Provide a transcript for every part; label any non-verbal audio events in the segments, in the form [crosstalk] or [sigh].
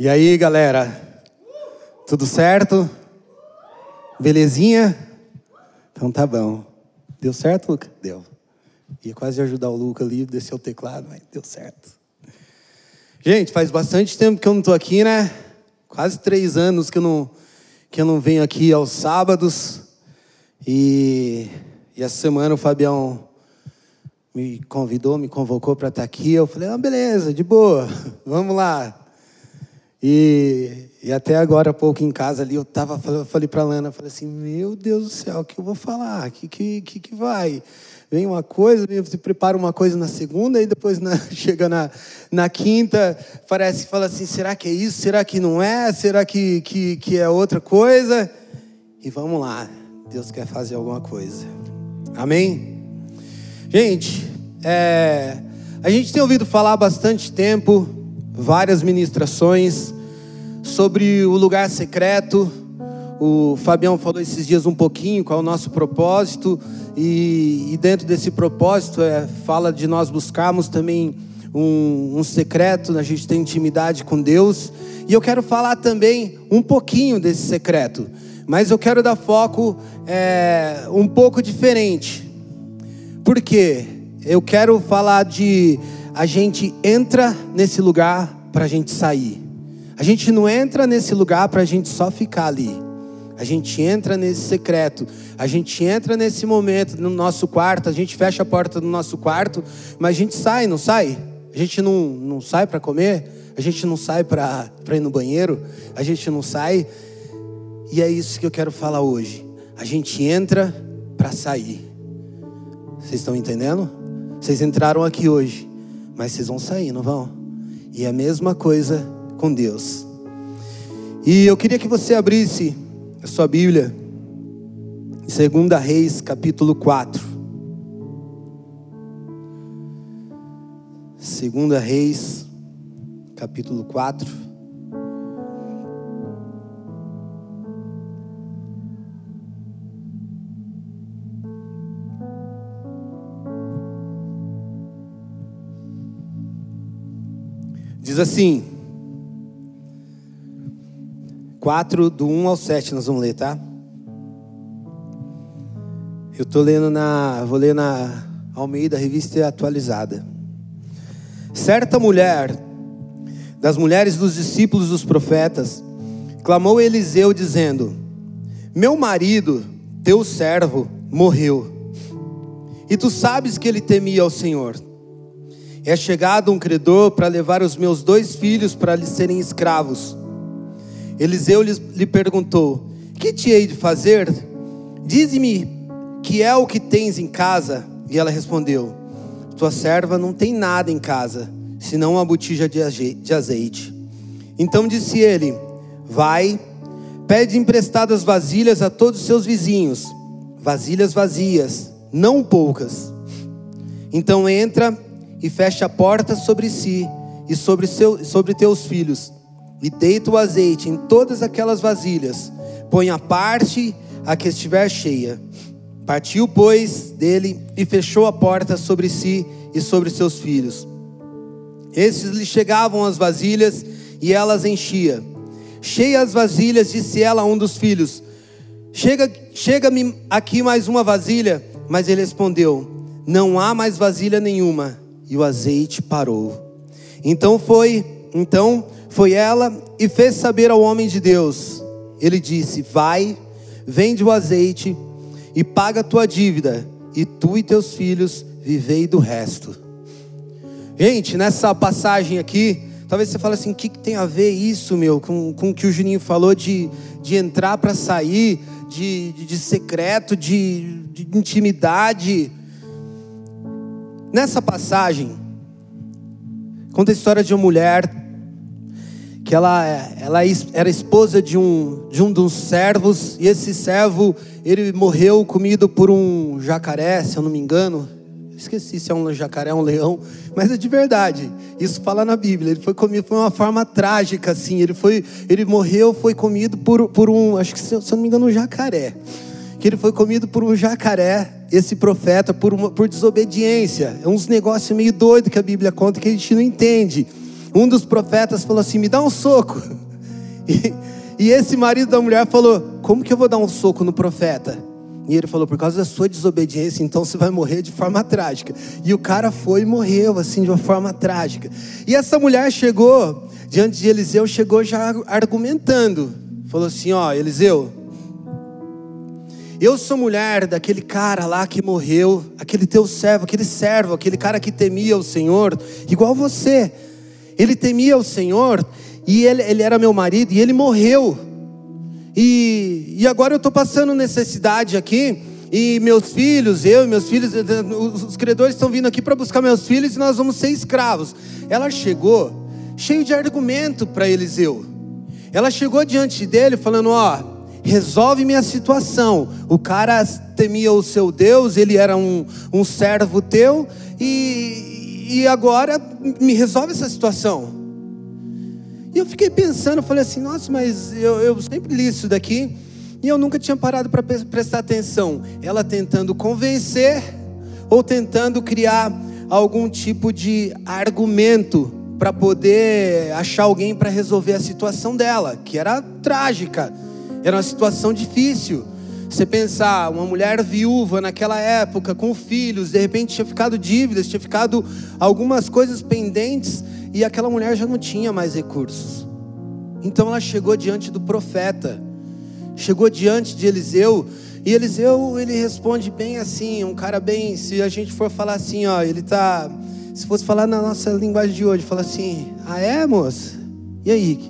E aí, galera? Tudo certo? Belezinha? Então tá bom. Deu certo, Luca? Deu. Ia quase ajudar o Luca ali, descer o teclado, mas deu certo. Gente, faz bastante tempo que eu não estou aqui, né? Quase três anos que eu não, que eu não venho aqui aos sábados. E, e essa semana o Fabião me convidou, me convocou para estar aqui. Eu falei, ah, beleza, de boa, [laughs] vamos lá. E, e até agora, há pouco em casa ali, eu tava, eu falei para a Lana, falei assim, meu Deus do céu, o que eu vou falar? O que, que, que, que vai? Vem uma coisa, você prepara uma coisa na segunda, e depois na, [laughs] chega na, na quinta, parece que fala assim, será que é isso? Será que não é? Será que, que, que é outra coisa? E vamos lá, Deus quer fazer alguma coisa. Amém? Gente, é, a gente tem ouvido falar há bastante tempo várias ministrações sobre o lugar secreto. O Fabião falou esses dias um pouquinho qual é o nosso propósito, e, e dentro desse propósito é, fala de nós buscarmos também um, um secreto, a gente tem intimidade com Deus. E eu quero falar também um pouquinho desse secreto, mas eu quero dar foco é, um pouco diferente. Por quê? Eu quero falar de a gente entra nesse lugar para a gente sair. A gente não entra nesse lugar para a gente só ficar ali. A gente entra nesse secreto, a gente entra nesse momento no nosso quarto, a gente fecha a porta do nosso quarto, mas a gente sai, não sai? A gente não, não sai para comer, a gente não sai para ir no banheiro, a gente não sai. E é isso que eu quero falar hoje. A gente entra para sair. Vocês estão entendendo? Vocês entraram aqui hoje, mas vocês vão sair, não vão? E a mesma coisa com Deus. E eu queria que você abrisse a sua Bíblia, 2 Reis, capítulo 4. 2 Reis, capítulo 4. Diz assim, 4, do 1 ao 7, nós vamos ler, tá? Eu estou lendo na. Vou ler na Almeida, revista atualizada. Certa mulher, das mulheres dos discípulos dos profetas, clamou Eliseu, dizendo: Meu marido, teu servo, morreu. E tu sabes que ele temia ao Senhor. É chegado um credor para levar os meus dois filhos para lhe serem escravos. Eliseu lhe perguntou: Que te hei de fazer? Dize-me que é o que tens em casa. E ela respondeu: Tua serva não tem nada em casa, senão uma botija de azeite. Então disse ele: Vai, pede emprestadas vasilhas a todos os seus vizinhos, vasilhas vazias, não poucas. Então entra e fecha a porta sobre si e sobre, seu, sobre teus filhos, e deita o azeite em todas aquelas vasilhas, põe a parte a que estiver cheia. Partiu, pois, dele e fechou a porta sobre si e sobre seus filhos. Esses lhe chegavam as vasilhas e elas enchia. Cheia as vasilhas, disse ela a um dos filhos: Chega, chega-me aqui mais uma vasilha. Mas ele respondeu: Não há mais vasilha nenhuma e o azeite parou. Então foi, então foi ela e fez saber ao homem de Deus. Ele disse: Vai, vende o azeite e paga a tua dívida, e tu e teus filhos vivei do resto. Gente, nessa passagem aqui, talvez você fale assim: o que, que tem a ver isso, meu, com, com o que o Juninho falou de, de entrar para sair, de, de, de secreto, de, de intimidade. Nessa passagem, conta a história de uma mulher que ela, ela era esposa de um, de um dos servos, e esse servo, ele morreu comido por um jacaré, se eu não me engano. Esqueci se é um jacaré ou um leão, mas é de verdade. Isso fala na Bíblia. Ele foi comido, foi uma forma trágica, assim. Ele foi, ele morreu, foi comido por, por um, acho que se eu não me engano, um jacaré. Que ele foi comido por um jacaré esse profeta por, uma, por desobediência. É uns negócios meio doido que a Bíblia conta que a gente não entende. um dos profetas falou assim: Me dá um soco. [laughs] E, e esse marido da mulher falou: Como que eu vou dar um soco no profeta? E ele falou: Por causa da sua desobediência, então você vai morrer de forma trágica. E o cara foi e morreu, assim, de uma forma trágica. E essa mulher chegou diante de Eliseu, chegou já argumentando. Falou assim: Ó, Eliseu, eu sou mulher daquele cara lá que morreu, aquele teu servo, aquele servo, aquele cara que temia o Senhor, igual você. Ele temia o Senhor e ele, ele era meu marido e ele morreu. E, e agora eu estou passando necessidade aqui. E meus filhos, eu e meus filhos, os credores estão vindo aqui para buscar meus filhos e nós vamos ser escravos. Ela chegou cheio de argumento para Eliseu. Ela chegou diante dele falando: Ó, resolve minha situação. O cara temia o seu Deus, ele era um, um servo teu, e, e agora me resolve essa situação. E eu fiquei pensando, falei assim, nossa, mas eu, eu sempre li isso daqui, e eu nunca tinha parado para prestar atenção. Ela tentando convencer, ou tentando criar algum tipo de argumento para poder achar alguém para resolver a situação dela, que era trágica. Era uma situação difícil. Você pensar, uma mulher viúva naquela época, com filhos, de repente tinha ficado dívidas, tinha ficado algumas coisas pendentes, e aquela mulher já não tinha mais recursos. Então ela chegou diante do profeta, chegou diante de Eliseu, e Eliseu ele responde bem assim, um cara bem, se a gente for falar assim, ó, ele tá, se fosse falar na nossa linguagem de hoje, fala assim: "Ah é, moça? E aí?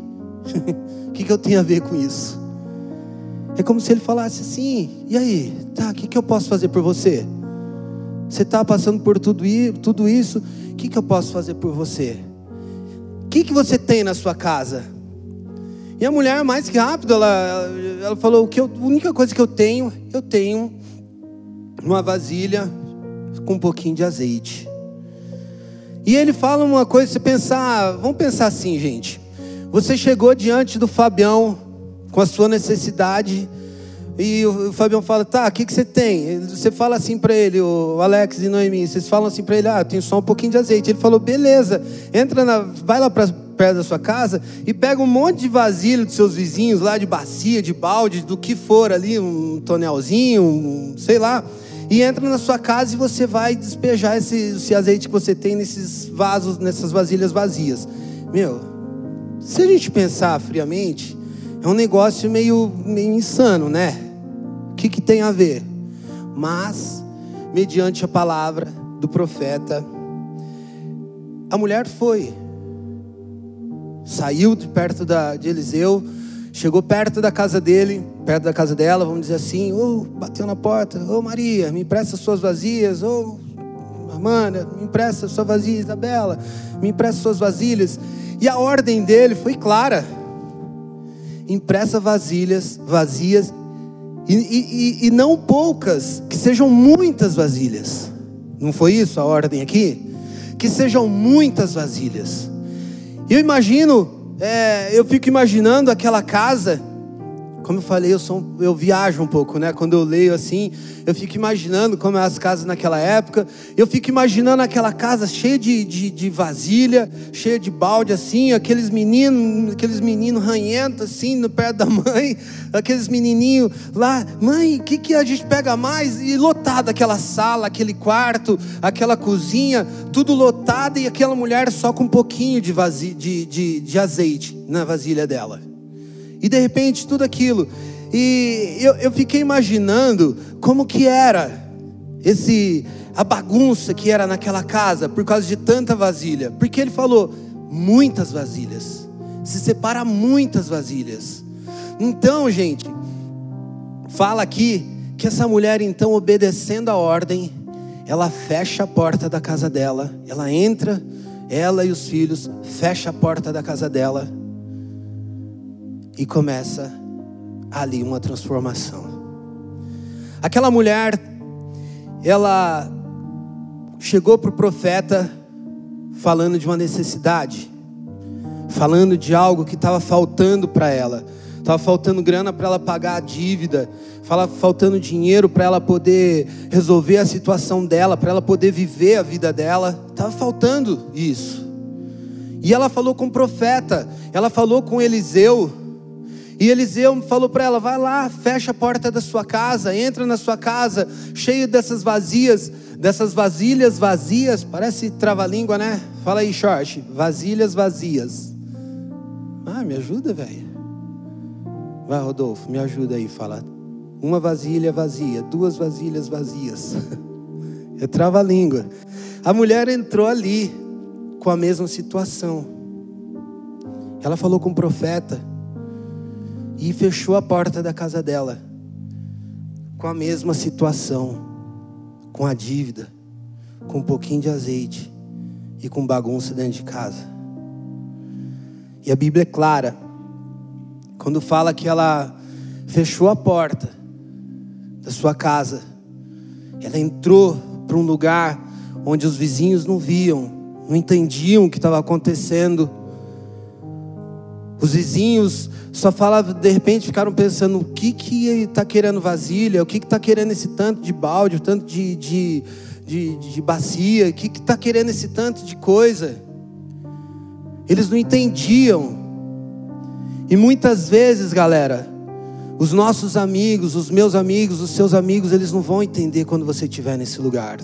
[laughs] O que, que eu tenho a ver com isso?" É como se ele falasse assim: e aí, tá, o que, que eu posso fazer por você? Você está passando por tudo, tudo isso, o que, que eu posso fazer por você? O que, que você tem na sua casa? E a mulher, mais rápido, ela, ela falou: que eu, a única coisa que eu tenho, eu tenho uma vasilha com um pouquinho de azeite. E ele fala uma coisa, você pensar, vamos pensar assim, gente. Você chegou diante do Fabião com a sua necessidade. E o Fabião fala, tá, o que, que você tem? Você fala assim para ele, o Alex e Noemi, vocês falam assim para ele, ah, tem só um pouquinho de azeite. Ele falou, beleza, entra na, vai lá para perto da sua casa e pega um monte de vasilha dos seus vizinhos lá, de bacia, de balde, do que for ali, um tonelzinho, um, sei lá, e entra na sua casa e você vai despejar esse, esse azeite que você tem nesses vasos, nessas vasilhas vazias. Meu, se a gente pensar friamente, é um negócio meio, meio insano, né? O que, que tem a ver? Mas, mediante a palavra do profeta, a mulher foi, saiu de perto da, de Eliseu, chegou perto da casa dele, perto da casa dela, vamos dizer assim, ou oh, bateu na porta, ô oh, Maria, me empresta suas vazias, ou oh, Amanda, me empresta sua vazia, Isabela, me empresta suas vasilhas. E a ordem dele foi clara impressa vasilhas vazias e, e, e, não poucas, que sejam muitas vasilhas. Não foi isso a ordem aqui? Que sejam muitas vasilhas. Eu imagino, é, eu fico imaginando aquela casa como eu falei, eu, sou, eu viajo um pouco, né? Quando eu leio assim, eu fico imaginando como eram as casas naquela época. Eu fico imaginando aquela casa cheia de, de, de vasilha, cheia de balde, assim, aqueles meninos, aqueles meninos ranhentos, assim, no pé da mãe, [laughs] aqueles menininhos lá, mãe, o que, que a gente pega mais? E lotado aquela sala, aquele quarto, aquela cozinha, tudo lotado e aquela mulher só com um pouquinho de, vazio, de, de, de azeite na vasilha dela. E de repente tudo aquilo. E eu, eu fiquei imaginando como que era esse a bagunça que era naquela casa por causa de tanta vasilha. Porque ele falou muitas vasilhas. Se separa muitas vasilhas. Então, gente, fala aqui que essa mulher então obedecendo a ordem, ela fecha a porta da casa dela, ela entra, ela e os filhos fecha a porta da casa dela e começa ali uma transformação. Aquela mulher, ela chegou para o profeta falando de uma necessidade, falando de algo que estava faltando para ela. Estava faltando grana para ela pagar a dívida, faltando dinheiro para ela poder resolver a situação dela, para ela poder viver a vida dela. Estava faltando isso. E ela falou com o profeta, ela falou com Eliseu. E Eliseu falou para ela: vai lá, fecha a porta da sua casa, entra na sua casa, cheio dessas vazias, dessas vasilhas vazias. Parece trava-língua, né? Fala aí, short. Vasilhas vazias. Ah, me ajuda, velho. Vai, Rodolfo, me ajuda aí, fala. Uma vasilha vazia, duas vasilhas vazias. [laughs] É trava-língua. A mulher entrou ali com a mesma situação. Ela falou com o profeta e fechou a porta da casa dela com a mesma situação, com a dívida, com um pouquinho de azeite e com bagunça dentro de casa. E a Bíblia é clara quando fala que ela fechou a porta da sua casa, ela entrou para um lugar onde os vizinhos não viam, não entendiam o que estava acontecendo. Os vizinhos só falavam, de repente ficaram pensando: o que que está querendo vasilha? O que está querendo esse tanto de balde, tanto de, de, de, de bacia? O que está querendo esse tanto de coisa? Eles não entendiam. E muitas vezes, galera, os nossos amigos, os meus amigos, os seus amigos, eles não vão entender quando você estiver nesse lugar.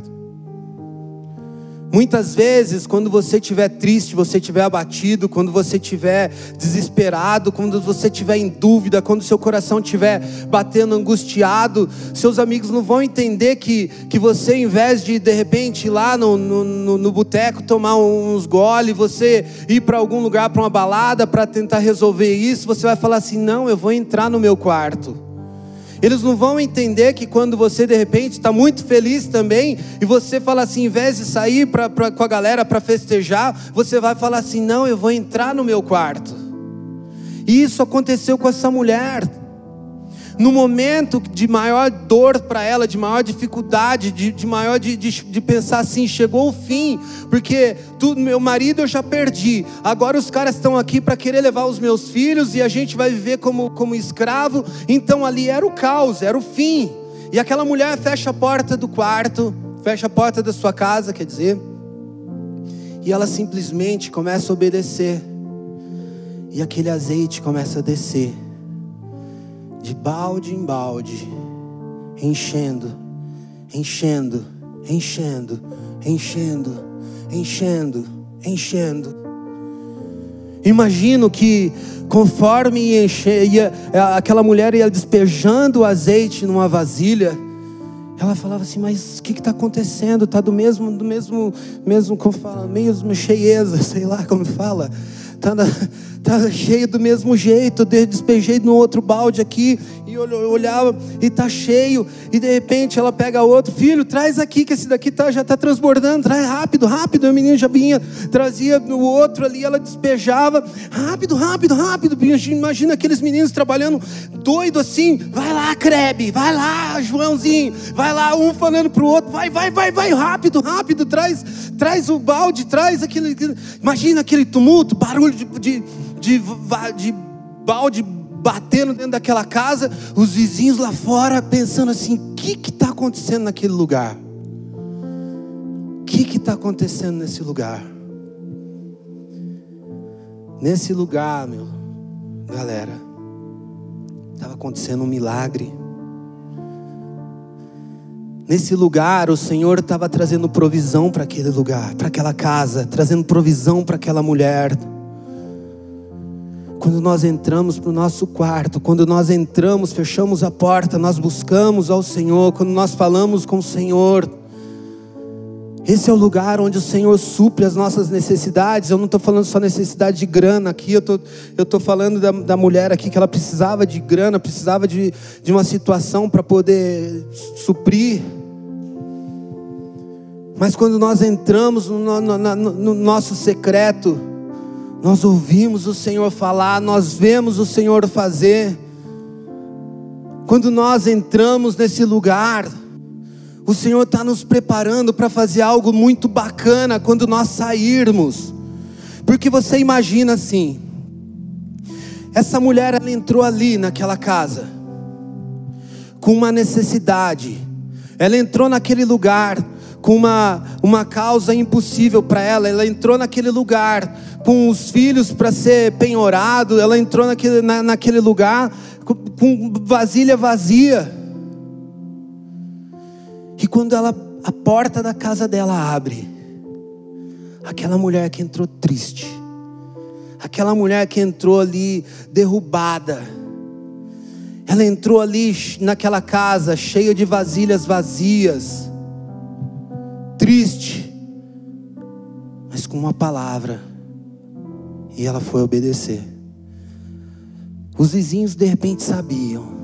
Muitas vezes, quando você estiver triste, você estiver abatido, quando você estiver desesperado, quando você estiver em dúvida, quando seu coração estiver batendo angustiado, seus amigos não vão entender que, que você, em vez de de repente ir lá no, no, no, no boteco tomar uns gole, você ir para algum lugar, para uma balada, para tentar resolver isso, você vai falar assim: não, eu vou entrar no meu quarto. Eles não vão entender que quando você de repente está muito feliz também, e você fala assim, em vez de sair pra, pra com a galera para festejar, você vai falar assim: não, eu vou entrar no meu quarto. E isso aconteceu com essa mulher no momento de maior dor para ela, de maior dificuldade, de, de maior de, de, de, pensar assim, chegou o fim, porque tudo, meu marido eu já perdi, agora os caras estão aqui para querer levar os meus filhos e a gente vai viver como, como escravo, então ali era o caos, era o fim. E aquela mulher fecha a porta do quarto, fecha a porta da sua casa, quer dizer, e ela simplesmente começa a obedecer, e aquele azeite começa a descer de balde em balde, enchendo, enchendo, enchendo, enchendo, enchendo, enchendo. Imagino que conforme enchia, aquela mulher ia despejando o azeite numa vasilha, ela falava assim, mas o que está acontecendo? Está do mesmo, do mesmo, mesmo como fala, meio cheieza, [laughs] sei lá como fala. Está tá cheio do mesmo jeito. Eu despejei no outro balde aqui e olhava e tá cheio. E de repente ela pega outro, filho, traz aqui que esse daqui tá, já está transbordando, traz rápido, rápido. O menino já vinha, trazia o outro ali, ela despejava, rápido, rápido, rápido. Imagina aqueles meninos trabalhando doido assim, vai lá, Crebe, vai lá, Joãozinho, vai lá, um falando pro outro, vai, vai, vai, vai, rápido, rápido, traz, traz o balde, traz aquele, imagina aquele tumulto, barulho de, de, de, de balde batendo dentro daquela casa, os vizinhos lá fora pensando assim: o que está acontecendo naquele lugar? O que está acontecendo nesse lugar? Nesse lugar, meu, galera, estava acontecendo um milagre. Nesse lugar, o Senhor estava trazendo provisão para aquele lugar, para aquela casa, trazendo provisão para aquela mulher. Quando nós entramos para o nosso quarto, quando nós entramos, fechamos a porta, nós buscamos ao Senhor, quando nós falamos com o Senhor, esse é o lugar onde o Senhor supre as nossas necessidades. Eu não estou falando só necessidade de grana aqui, eu tô, estou falando da, da, mulher aqui que ela precisava de grana, precisava de, de uma situação para poder suprir. Mas quando nós entramos no, no, no, no nosso secreto, nós ouvimos o Senhor falar, nós vemos o Senhor fazer. Quando nós entramos nesse lugar, o Senhor está nos preparando para fazer algo muito bacana quando nós sairmos. Porque você imagina assim: essa mulher ela entrou ali naquela casa com uma necessidade, ela entrou naquele lugar com uma, uma causa impossível para ela, ela entrou naquele lugar com os filhos para ser penhorado, ela entrou naquele, na, naquele lugar com, com vasilha vazia. E quando ela, a porta da casa dela abre, aquela mulher que entrou triste, aquela mulher que entrou ali derrubada, ela entrou ali naquela casa cheia de vasilhas vazias, triste, mas com uma palavra, e ela foi obedecer. Os vizinhos de repente sabiam.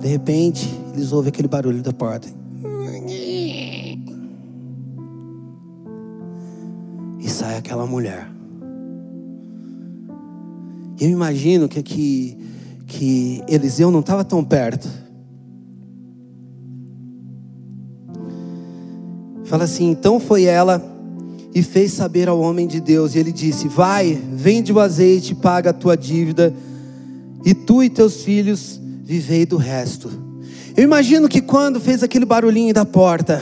De repente, eles ouvem aquele barulho da porta. E sai aquela mulher. Eu imagino que, que, que Eliseu não estava tão perto. Fala assim: então foi ela e fez saber ao homem de Deus. E ele disse: Vai, vende o azeite, paga a tua dívida, e tu e teus filhos vivei do resto. Eu imagino que quando fez aquele barulhinho da porta,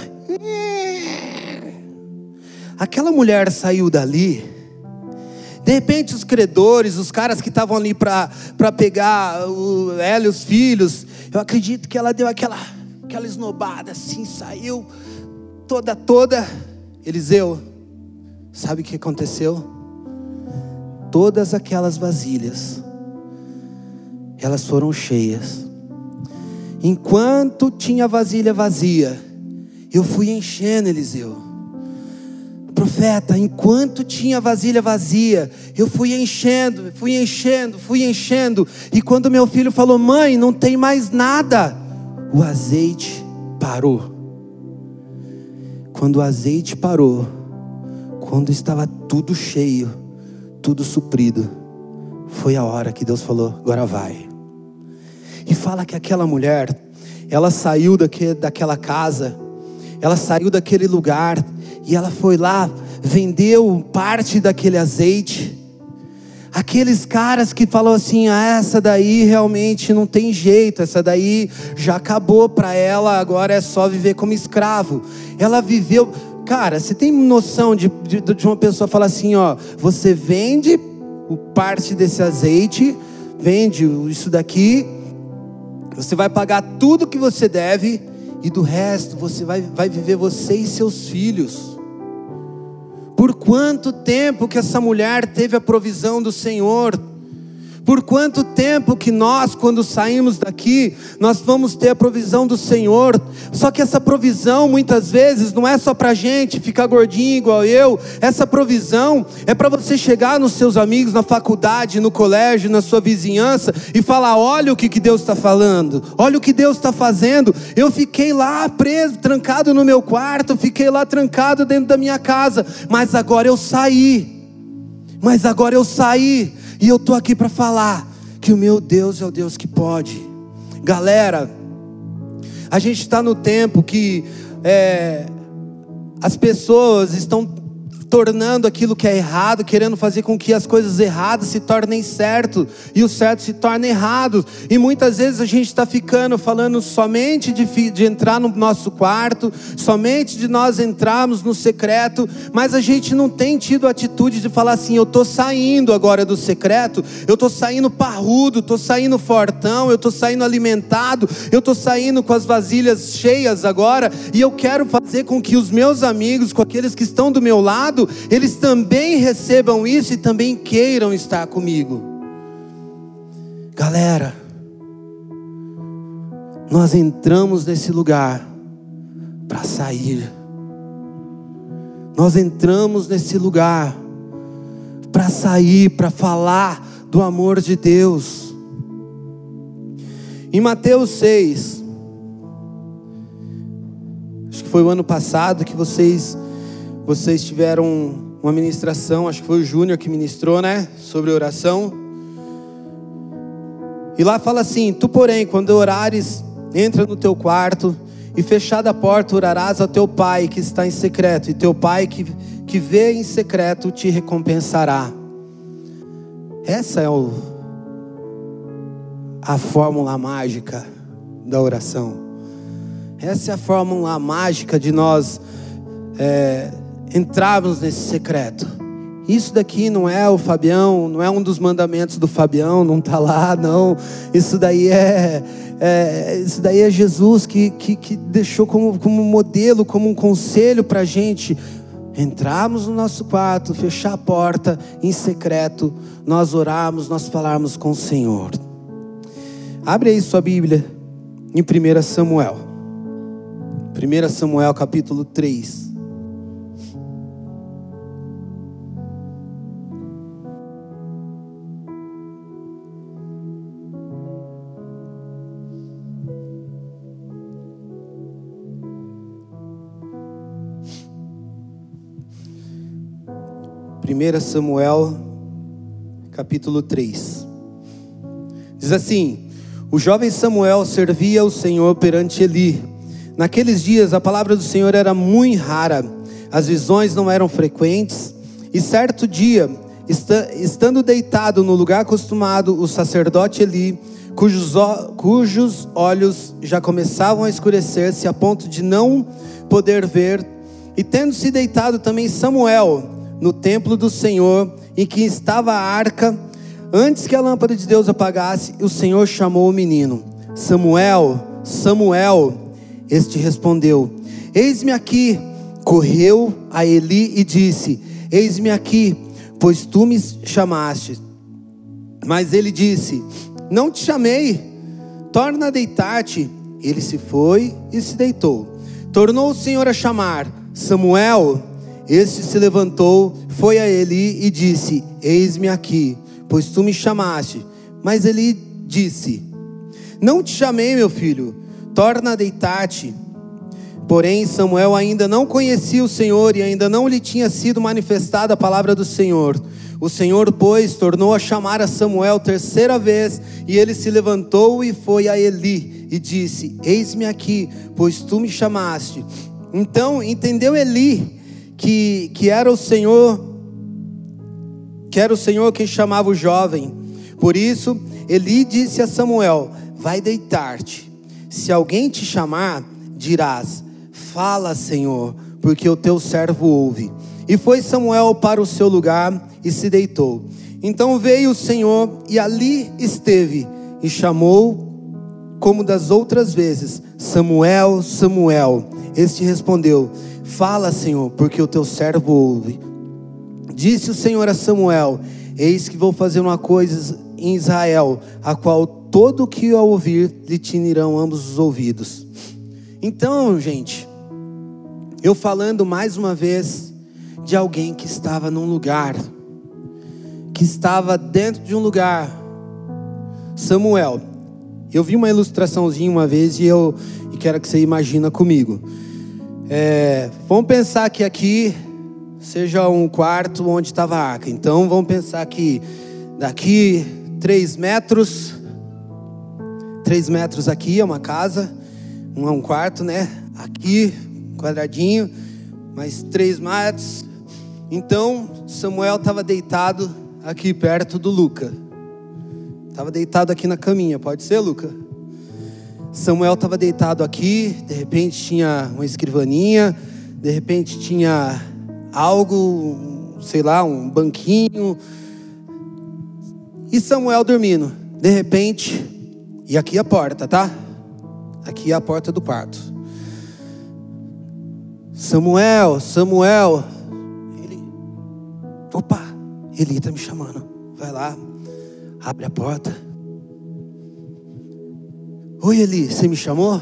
aquela mulher saiu dali. De repente, os credores, os caras que estavam ali para pegar o, ela e os filhos, eu acredito que ela deu aquela, aquela esnobada assim, saiu toda, toda. Eliseu, sabe o que aconteceu? Todas aquelas vasilhas, elas foram cheias. Enquanto tinha vasilha vazia, eu fui enchendo, Eliseu. Profeta, enquanto tinha vasilha vazia, eu fui enchendo, fui enchendo, fui enchendo. E quando meu filho falou, mãe, não tem mais nada, o azeite parou. Quando o azeite parou, quando estava tudo cheio, tudo suprido, foi a hora que Deus falou: agora vai. E fala que aquela mulher, ela saiu daquele, daquela casa, ela saiu daquele lugar e ela foi lá, vendeu parte daquele azeite. Aqueles caras que falam assim: ah, essa daí realmente não tem jeito, essa daí já acabou para ela, agora é só viver como escravo. Ela viveu, cara, você tem noção de, de, de uma pessoa falar assim: ó, você vende parte desse azeite, vende isso daqui, você vai pagar tudo que você deve e do resto você vai, vai viver você e seus filhos. Por quanto tempo que essa mulher teve a provisão do Senhor? Por quanto tempo que nós, quando saímos daqui, nós vamos ter a provisão do Senhor? Só que essa provisão, muitas vezes, não é só para gente ficar gordinho igual eu. Essa provisão é para você chegar nos seus amigos na faculdade, no colégio, na sua vizinhança e falar: olha o que, que Deus está falando, olha o que Deus está fazendo. Eu fiquei lá preso, trancado no meu quarto, fiquei lá trancado dentro da minha casa, mas agora eu saí. Mas agora eu saí e eu estou aqui para falar que o meu Deus é o Deus que pode. Galera, a gente está no tempo que é, as pessoas estão tornando aquilo que é errado, querendo fazer com que as coisas erradas se tornem certo e o certo se torne errado. E muitas vezes a gente está ficando falando somente de, de entrar no nosso quarto, somente de nós entrarmos no secreto, mas a gente não tem tido a atitude de falar assim: eu estou saindo agora do secreto, eu estou saindo parrudo, estou saindo fortão, eu estou saindo alimentado, eu estou saindo com as vasilhas cheias agora, e eu quero fazer com que os meus amigos, com aqueles que estão do meu lado, eles também recebam isso e também queiram estar comigo. Galera, nós entramos nesse lugar para sair. Nós entramos nesse lugar para sair, para falar do amor de Deus. Em Mateus 6, acho que foi o ano passado que vocês vocês tiveram uma ministração, acho que foi o Júnior que ministrou, né? Sobre oração. E lá fala assim: Tu, porém, quando orares, entra no teu quarto e fechada a porta, orarás ao teu pai que está em secreto, e teu pai que, que vê em secreto te recompensará. Essa é o, a fórmula mágica da oração. Essa é a fórmula mágica de nós é, entrarmos nesse secreto Isso daqui não é o Fabião, não é um dos mandamentos do Fabião, não está lá, não. Isso daí é, é, isso daí é Jesus que, que, que deixou como, como modelo, como um conselho para a gente. Entrarmos no nosso quarto, fechar a porta em secreto, nós orarmos, nós falarmos com o Senhor. Abre aí sua Bíblia em 1 Samuel. 1 Samuel capítulo 3. Primeira Samuel capítulo 3. Diz assim: O jovem Samuel servia o Senhor perante Eli. Naqueles dias a palavra do Senhor era muito rara, as visões não eram frequentes, e certo dia, estando deitado no lugar acostumado, o sacerdote Eli, cujos, olhos já começavam a escurecer-se a ponto de não poder ver, e tendo-se deitado também Samuel no templo do Senhor, em que estava a arca, antes que a lâmpada de Deus apagasse, o Senhor chamou o menino: Samuel, Samuel. Este respondeu: Eis-me aqui. Correu a Eli e disse: Eis-me aqui, pois tu me chamaste. Mas ele disse: Não te chamei, torna a deitar-te. Ele se foi e se deitou. Tornou o Senhor a chamar: Samuel. Este se levantou, foi a Eli e disse: Eis-me aqui, pois tu me chamaste. Mas Eli disse: Não te chamei, meu filho torna a deitar-te. Porém, Samuel ainda não conhecia o Senhor e ainda não lhe tinha sido manifestada a palavra do Senhor. O Senhor, pois, tornou a chamar a Samuel terceira vez, e ele se levantou e foi a Eli e disse: Eis-me aqui, pois tu me chamaste. Então entendeu Eli que, que era o Senhor, que era o Senhor quem chamava o jovem. Por isso, Eli disse a Samuel: Vai deitar-te se alguém te chamar, dirás: Fala, Senhor, porque o teu servo ouve. E foi Samuel para o seu lugar e se deitou. Então veio o Senhor e ali esteve e chamou, como das outras vezes: Samuel, Samuel. Este respondeu: Fala, Senhor, porque o teu servo ouve. Disse o Senhor a Samuel: Eis que vou fazer uma coisa em Israel, a qual todo que ao ouvir lhe tinirão ambos os ouvidos. Então, gente, eu falando mais uma vez de alguém que estava num lugar, que estava dentro de um lugar. Samuel, eu vi uma ilustraçãozinha uma vez e eu e quero que você imagina comigo. É, vamos pensar que aqui seja um quarto onde estava a arca. Então vamos pensar que daqui três metros três metros aqui é uma casa, um é um quarto, né? Aqui, quadradinho, mais três metros. Então, Samuel estava deitado aqui perto do Luca. Estava deitado aqui na caminha, pode ser, Luca? Samuel estava deitado aqui, de repente tinha uma escrivaninha, de repente tinha algo, sei lá, um banquinho. E Samuel dormindo. De repente, e aqui a porta, tá? Aqui é a porta do quarto. Samuel, Samuel. Ele, opa, Eli está me chamando. Vai lá, abre a porta. Oi, Eli, você me chamou?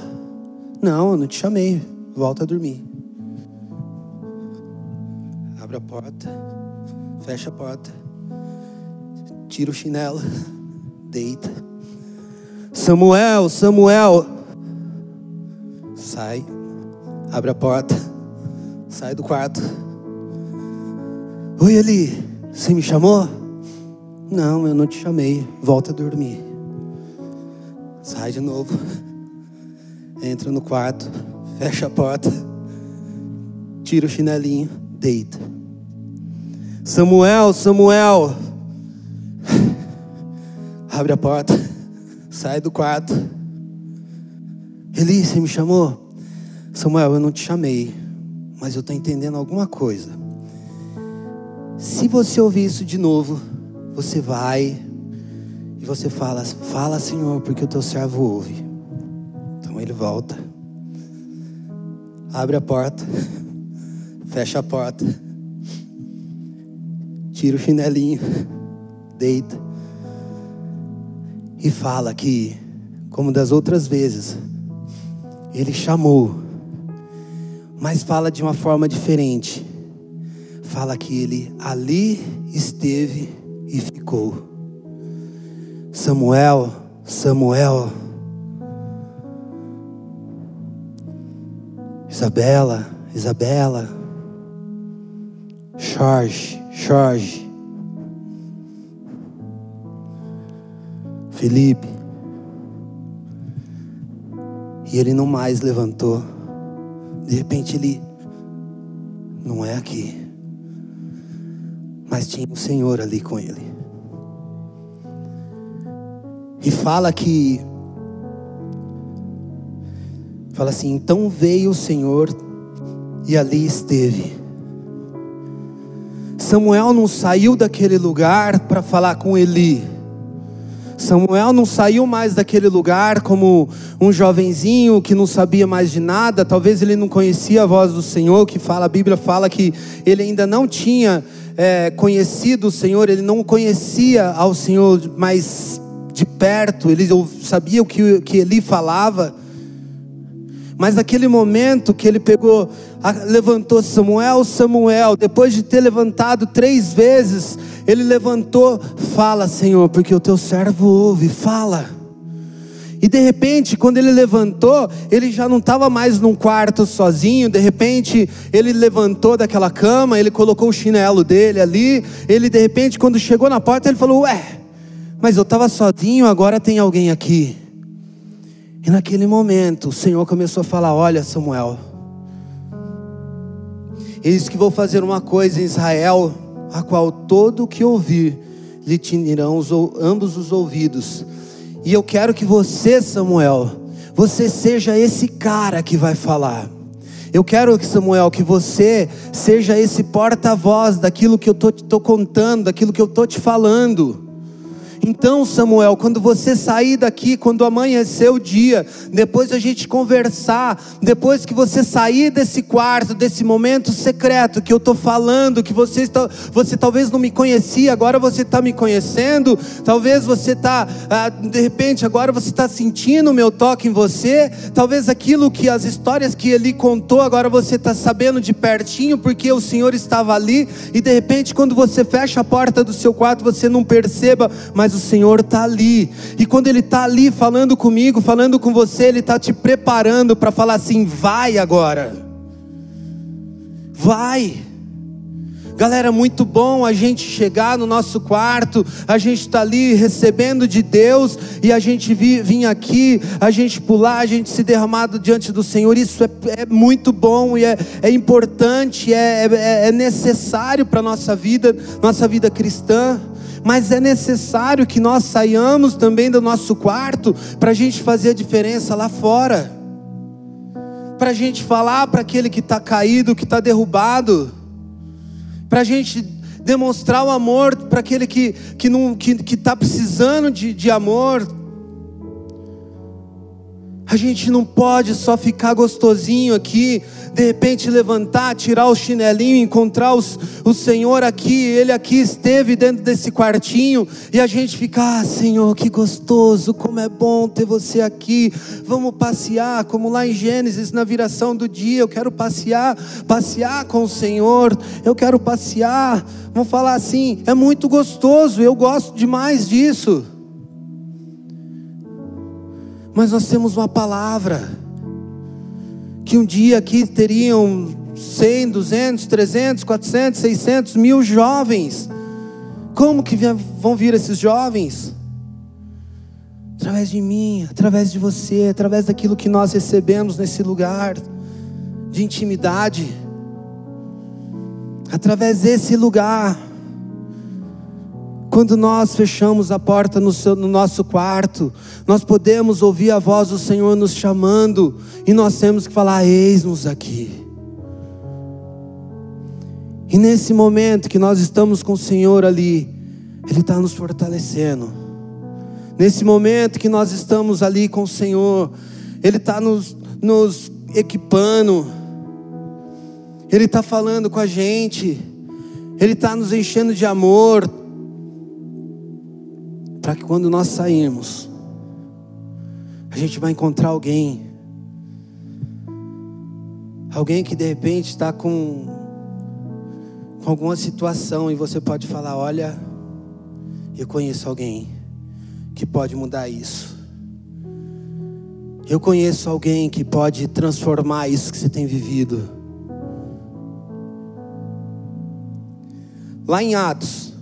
Não, eu não te chamei. Volta a dormir. Abre a porta, fecha a porta, tira o chinelo, [laughs] deita. Samuel, Samuel. Sai, abre a porta, sai do quarto. Oi, Eli, você me chamou? Não, eu não te chamei. Volta a dormir. Sai de novo. Entra no quarto, fecha a porta, tira o chinelinho, deita. Samuel, Samuel. Abre a porta sai do quarto. Eli, você me chamou? Samuel, eu não te chamei, mas eu estou entendendo alguma coisa. Se você ouvir isso de novo, você vai e você fala: Fala, Senhor, porque o teu servo ouve. Então ele volta, abre a porta, [laughs] fecha a porta, tira o chinelinho, deita e fala que, como das outras vezes, ele chamou, mas fala de uma forma diferente. Fala que ele ali esteve e ficou. Samuel, Samuel, Isabela, Isabela, Jorge, Jorge, Felipe. E ele não mais levantou. De repente ele não é aqui. Mas tinha o um Senhor ali com ele. E fala que fala assim, então veio o Senhor e ali esteve. Samuel não saiu daquele lugar para falar com Eli. Samuel não saiu mais daquele lugar como um jovenzinho que não sabia mais de nada, talvez ele não conhecia a voz do Senhor, que fala, a Bíblia fala que ele ainda não tinha é, conhecido o Senhor, ele não conhecia ao Senhor mais de perto, ele sabia o que, que Eli falava, mas naquele momento que ele pegou, levantou Samuel, Samuel, depois de ter levantado três vezes, ele levantou, fala, Senhor, porque o teu servo ouve, fala. E de repente, quando ele levantou, ele já não estava mais num quarto sozinho. De repente, ele levantou daquela cama, ele colocou o chinelo dele ali. Ele, de repente, quando chegou na porta, ele falou: Ué, mas eu estava sozinho, agora tem alguém aqui. E naquele momento o Senhor começou a falar: Olha, Samuel, eis que vou fazer uma coisa em Israel, a qual todo o que ouvir lhe tinirão os, ambos os ouvidos. E eu quero que você, Samuel, você seja esse cara que vai falar. Eu quero, Samuel, que você seja esse porta-voz daquilo que eu estou contando, daquilo que eu estou te falando. Então, Samuel, quando você sair daqui, quando amanhecer o dia, depois a gente conversar, depois que você sair desse quarto, desse momento secreto que eu estou falando, que você, está, você talvez não me conhecia, agora você está me conhecendo, talvez você está, ah, de repente, agora você está sentindo o meu toque em você, talvez aquilo que as histórias que ele contou, agora você está sabendo de pertinho, porque o Senhor estava ali, e de repente, quando você fecha a porta do seu quarto, você não perceba, mas mas o Senhor está ali. E quando Ele está ali falando comigo, falando com você, Ele está te preparando para falar assim: vai agora, vai. Galera, muito bom a gente chegar no nosso quarto, a gente está ali recebendo de Deus e a gente vir aqui, a gente pular, a gente se derramado diante do Senhor. Isso é, é muito bom e é, é importante, é, é, é necessário para a nossa vida, nossa vida cristã mas é necessário que nós saiamos também do nosso quarto para a gente fazer a diferença lá fora, para a gente falar para aquele que está caído, que está derrubado, para a gente demonstrar o amor para aquele que está que não, que, que tá precisando de, de amor, a gente não pode só ficar gostosinho aqui, de repente levantar, tirar o chinelinho, encontrar os, o Senhor aqui, Ele aqui esteve dentro desse quartinho, e a gente ficar, ah, Senhor, que gostoso, como é bom ter você aqui. Vamos passear, como lá em Gênesis, na viração do dia, eu quero passear, passear com o Senhor, eu quero passear. Vamos falar assim, é muito gostoso, eu gosto demais disso. Mas nós temos uma palavra que um dia aqui teriam 100, 200, 300, 400, 600 mil jovens. Como que vão vir esses jovens? Através de mim, através de você, através daquilo que nós recebemos nesse lugar de intimidade. Através desse lugar quando nós fechamos a porta no, seu, no, nosso quarto, nós podemos ouvir a voz do Senhor nos chamando, e nós temos que falar: Eis-nos aqui. E nesse momento que nós estamos com o Senhor ali, Ele está nos fortalecendo. Nesse momento que nós estamos ali com o Senhor, Ele está nos, nos equipando, Ele está falando com a gente, Ele está nos enchendo de amor, para que quando nós sairmos, a gente vai encontrar alguém, alguém que de repente está com, com alguma situação e você pode falar: Olha, eu conheço alguém que pode mudar isso. Eu conheço alguém que pode transformar isso que você tem vivido. Lá em Atos,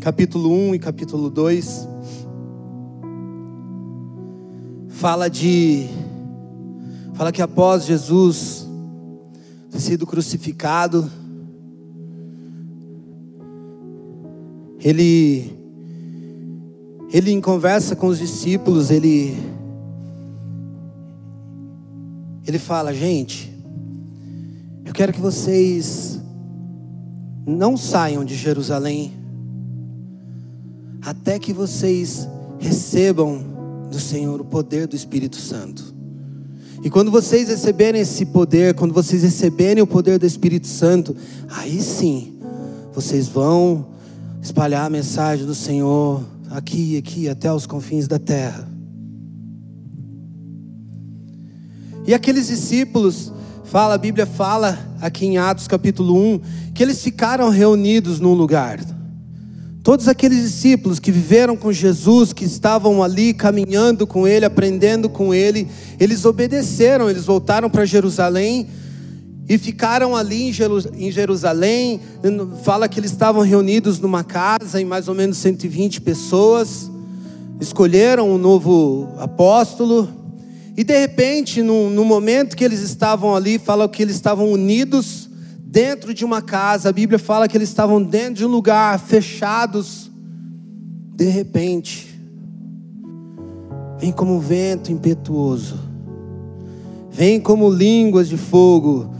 capítulo 1 e capítulo 2, fala de fala que após Jesus ter sido crucificado, ele ele em conversa com os discípulos, ele ele fala, gente, eu quero que vocês não saiam de Jerusalém até que vocês recebam do Senhor, o poder do Espírito Santo. E quando vocês receberem esse poder, quando vocês receberem o poder do Espírito Santo, aí sim, vocês vão espalhar a mensagem do Senhor aqui e aqui até os confins da terra. E aqueles discípulos, fala, a Bíblia fala aqui em Atos capítulo 1, que eles ficaram reunidos num lugar. Todos aqueles discípulos que viveram com Jesus, que estavam ali caminhando com Ele, aprendendo com Ele, eles obedeceram, eles voltaram para Jerusalém e ficaram ali em Jerusalém. Fala que eles estavam reunidos numa casa em mais ou menos 120 pessoas, escolheram um novo apóstolo, e de repente, no, no momento que eles estavam ali, fala que eles estavam unidos dentro de uma casa, a Bíblia fala que eles estavam dentro de um lugar, fechados. De repente, vem como um vento impetuoso, vem como línguas de fogo,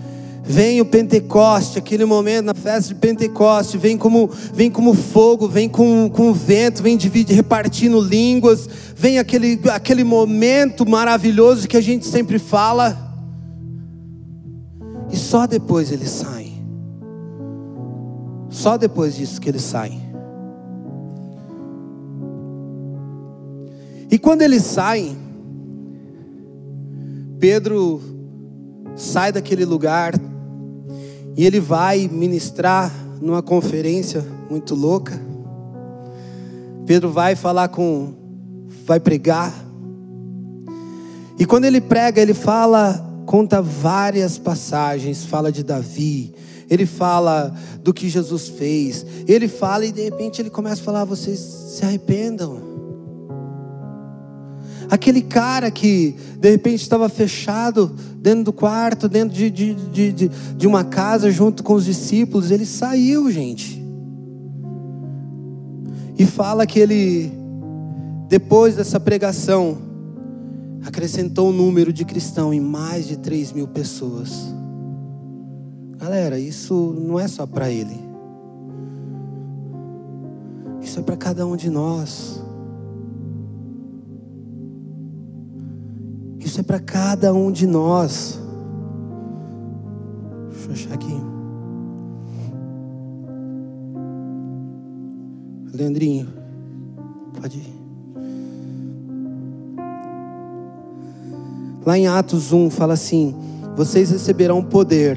vem o Pentecoste, aquele momento na festa de Pentecoste, vem como, vem como fogo, vem com, com vento, vem dividir, repartindo línguas, vem aquele, aquele momento maravilhoso que a gente sempre fala, e só depois eles saem. Só depois disso que eles saem. E quando eles saem, Pedro sai daquele lugar e ele vai ministrar numa conferência muito louca. Pedro vai falar com, vai pregar. E quando ele prega, ele fala, conta várias passagens, fala de Davi, ele fala do que Jesus fez, ele fala e de repente ele começa a falar: vocês se arrependam. Aquele cara que de repente estava fechado dentro do quarto, dentro de, de, de, de, uma casa junto com os discípulos, ele saiu, gente. E fala que ele, depois dessa pregação, acrescentou o número de cristãos em mais de 3 mil pessoas. Galera, isso não é só para ele. Isso é para cada um de nós. Isso é para cada um de nós. Deixa eu achar aqui. Leandrinho, pode ir. Lá em Atos 1 fala assim: Vocês receberão poder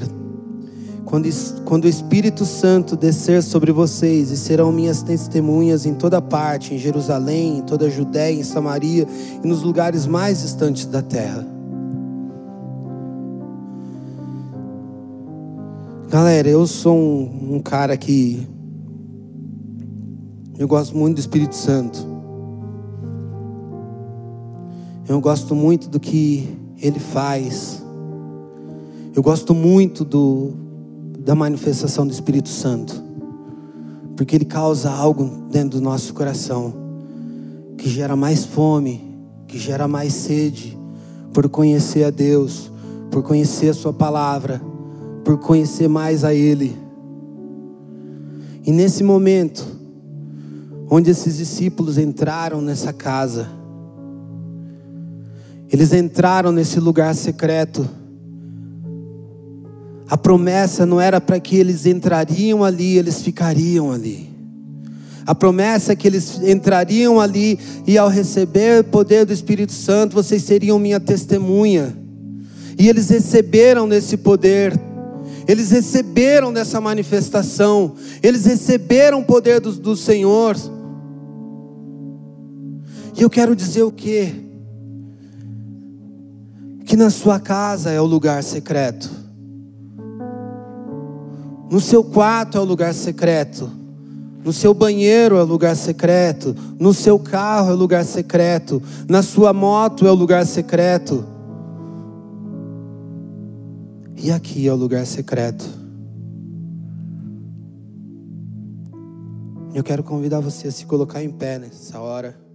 quando, quando o Espírito Santo descer sobre vocês, e serão minhas testemunhas em toda parte, em Jerusalém, em toda a Judéia, em Samaria e nos lugares mais distantes da terra. Galera, eu sou um, um cara que. Eu gosto muito do Espírito Santo. Eu gosto muito do que ele faz. Eu gosto muito do, da manifestação do Espírito Santo, porque ele causa algo dentro do nosso coração que gera mais fome, que gera mais sede por conhecer a Deus, por conhecer a Sua palavra, por conhecer mais a Ele. E nesse momento, onde esses discípulos entraram nessa casa, eles entraram nesse lugar secreto. A promessa não era para que eles entrariam ali, eles ficariam ali. A promessa é que eles entrariam ali e ao receber o poder do Espírito Santo, vocês seriam minha testemunha. E eles receberam nesse poder. Eles receberam dessa manifestação. Eles receberam o poder do, do Senhor. E eu quero dizer o quê? Que na sua casa é o lugar secreto. No seu quarto é o lugar secreto. No seu banheiro é o lugar secreto. No seu carro é o lugar secreto. Na sua moto é o lugar secreto. E aqui é o lugar secreto. Eu quero convidar você a se colocar em pé nessa hora.